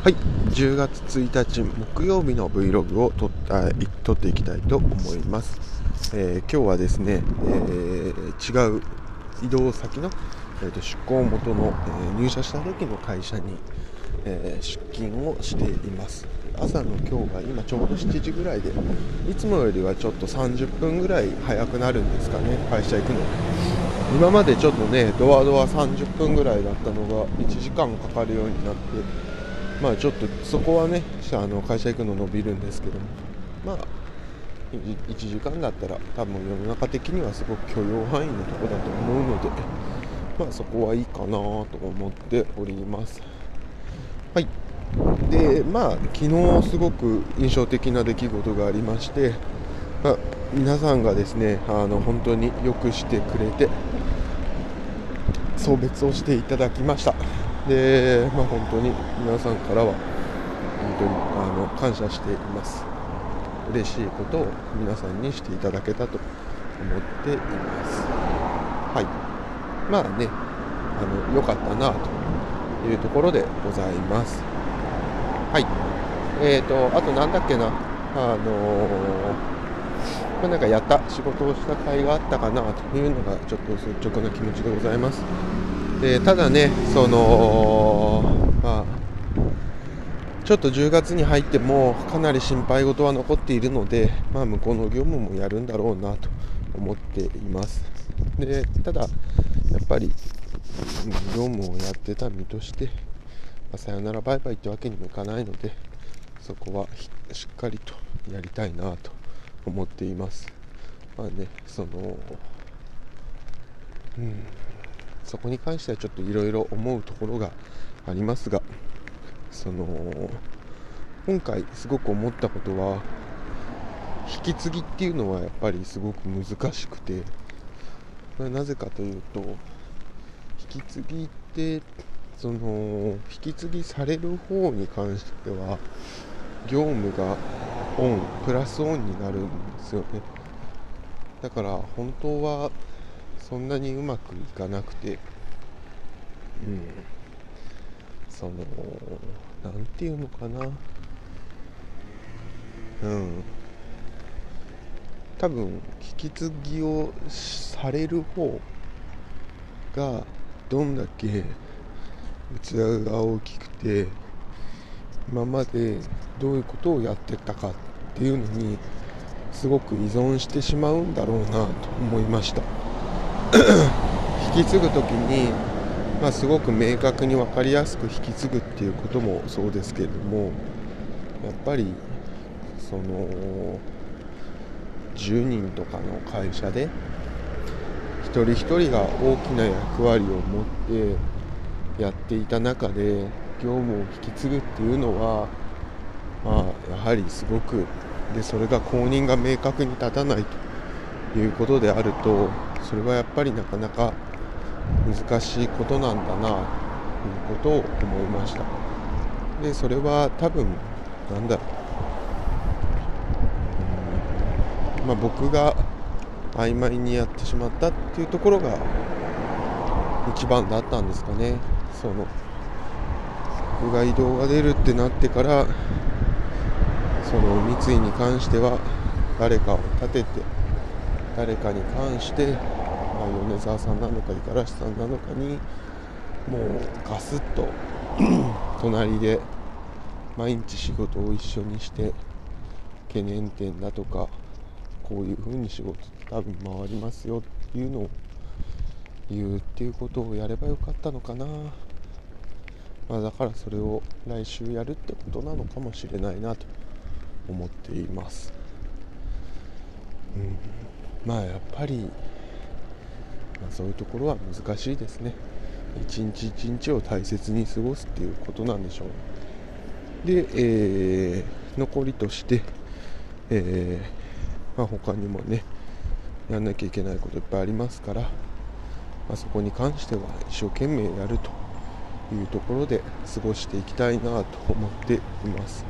はい。10月1日木曜日の Vlog を撮った撮っていきたいと思います、えー、今日はですね、えー、違う移動先の、えーと、出向元の、えー、入社した時の会社に、え出勤をしています。朝の今日が今ちょうど7時ぐらいでいつもよりはちょっと30分ぐらい早くなるんですかね会社行くの。今までちょっとねドアドア30分ぐらいだったのが1時間かかるようになってまあちょっとそこはねあの会社行くの伸びるんですけども。まあ1時間だったら多分世の中的にはすごく許容範囲のとこだと思うのでまあそこはいいかなと思っております。はい。でまあ昨日すごく印象的な出来事がありまして、まあ、皆さんがですねあの本当によくしてくれて送別をしていただきました。で、まあ、本当に皆さんからは本当にあの感謝しています。嬉しいことを皆さんにしていただけたと思っています。はい。まあねあの良かったなというところでございます。はい。えーとあと何だっけな。あのーまあ、なんかやった仕事をした甲斐があったかなというのがちょっと率直な気持ちでございます。でただね、そのまあ、ちょっと10月に入ってもかなり心配事は残っているので、まあ、向こうの業務もやるんだろうなと思っています。でただ、やっぱり業務をやってた身として、まあ、さよならバイバイってわけにもいかないのでそこはしっかりとやりたいなと思っています。まあね、その、うん、そこに関してはちょっといろいろ思うところがありますが、その、今回すごく思ったことは、引き継ぎっていうのはやっぱりすごく難しくて、なぜかというと、引き継ぎってその引き継ぎされる方に関しては業務がオンプラスオンになるんですよね。だから本当はそんなにうまくいかなくてうん。その何て言うのかな。うん。多分引き継ぎをされる方がどんだけ器が大きくて今までどういうことをやってたかっていうのにすごく依存してしまうんだろうなと思いました。引き継ぐ時に、まあ、すごく明確に分かりやすく引き継ぐっていうこともそうですけれどもやっぱりその10人とかの会社で一人一人が大きな役割を持ってやっていた中で業務を引き継ぐっていうのは、まあ、やはりすごくでそれが公認が明確に立たないということであるとそれはやっぱりなかなか難しいことなんだなということを思いました。でそれは多分なんだろう、まあ、僕が曖昧にやってしまったっていうところが一番だったんですかね。その僕が移動が出るってなってからその三井に関しては誰かを立てて誰かに関して、まあ、米沢さんなのか五十嵐さんなのかにもうガスッと 隣で毎日仕事を一緒にして懸念点だとかこういうふうに仕事多分回りますよっていうのを言うっていうことをやればよかったのかな。まあ、だからそれを来週やるってことなのかもしれないなと思っています、うん、まあやっぱり、まあ、そういうところは難しいですね。一日一日を大切に過ごすっていうことなんでしょう。で、えー、残りとして、えーまあ、他にもねやんなきゃいけないこといっぱいありますから、まあ、そこに関しては一生懸命やるというところで過ごしていきたいなと思っています。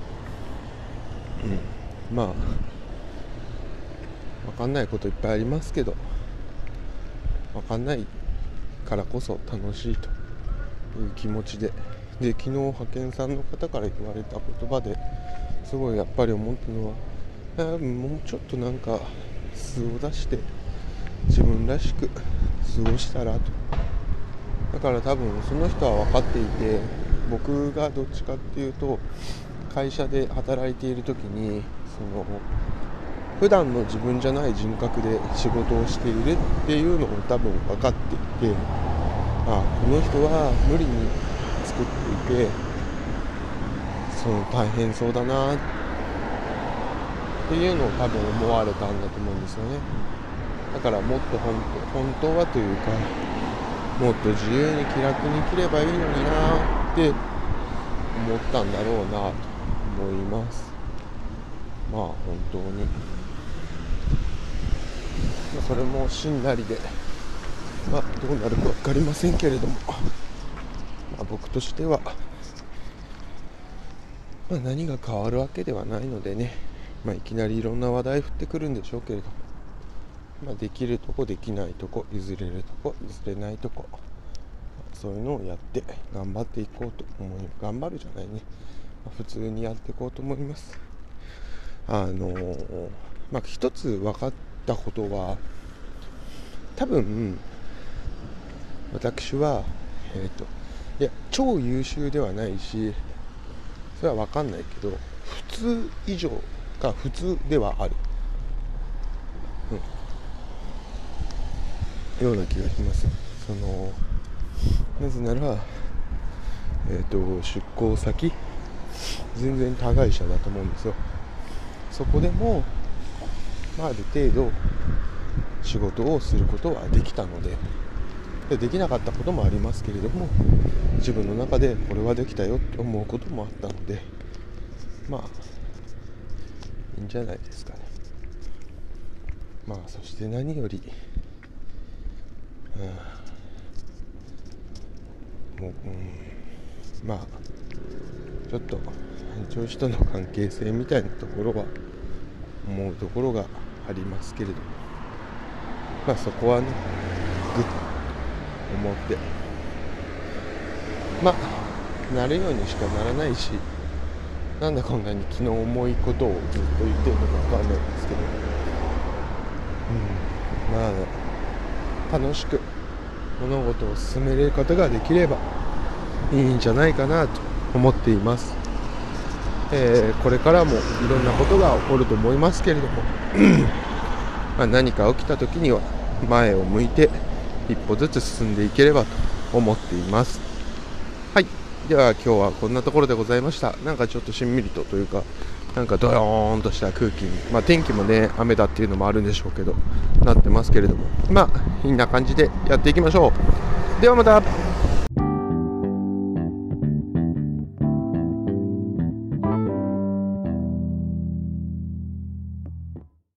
うん、まあ分かんないこといっぱいありますけど分かんないからこそ楽しいという気持ちで。で昨日派遣さんの方から言われた言葉ですごいやっぱり思ったのはもうちょっとなんか素を出して自分らしく過ごしたらと。だから多分その人は分かっていて僕がどっちかっていうと会社で働いている時にその普段の自分じゃない人格で仕事をしているっていうのを多分分かっていてあこの人は無理に作っていてその大変そうだなっていうのを多分思われたんだと思うんですよね。だからもっと本当本当はというかもっと自由に気楽に生きればいいのになって思ったんだろうなと思います。まあ本当に。それもしんなりで。まあどうなるか分かりませんけれども、まあ、僕としては、まあ、何が変わるわけではないのでね、まあ、いきなりいろんな話題降ってくるんでしょうけれども、まあ、できるとこできないとこ譲れるとこ譲れないとこ。そういうのをやって頑張っていこうと思い頑張るじゃないね、まあ、普通にやっていこうと思います。あのー、まあ一つ分かったことは多分私はえ、ー、といや超優秀ではないしそれは分かんないけど普通以上が普通ではある、うん、ような気がします。そのなぜならえっ、ー、と出向先全然他会社だと思うんですよ。そこでも、まあ、ある程度仕事をすることはできたのででできなかったこともありますけれども自分の中でこれはできたよって思うこともあったのでまあいいんじゃないですかね。まあそして何より、うん、もう、うん、まあちょっと上司との関係性みたいなところは思うところがありますけれども。まあそこはねぐっと思って。まあなるようにしかならないしなんでこんなに気の重いことをずっと言ってるのか分かんないんですけど。うん。まあ楽しく物事を進めれることができればいいんじゃないかなと思っています。えー、これからもいろんなことが起こると思いますけれども ま何か起きた時には前を向いて一歩ずつ進んでいければと思っています。はい。では今日はこんなところでございました。なんかちょっとしんみりとというかなんかドヨーンとした空気に、まあ、天気もね雨だっていうのもあるんでしょうけどなってますけれども。まあいんな感じでやっていきましょう。ではまた。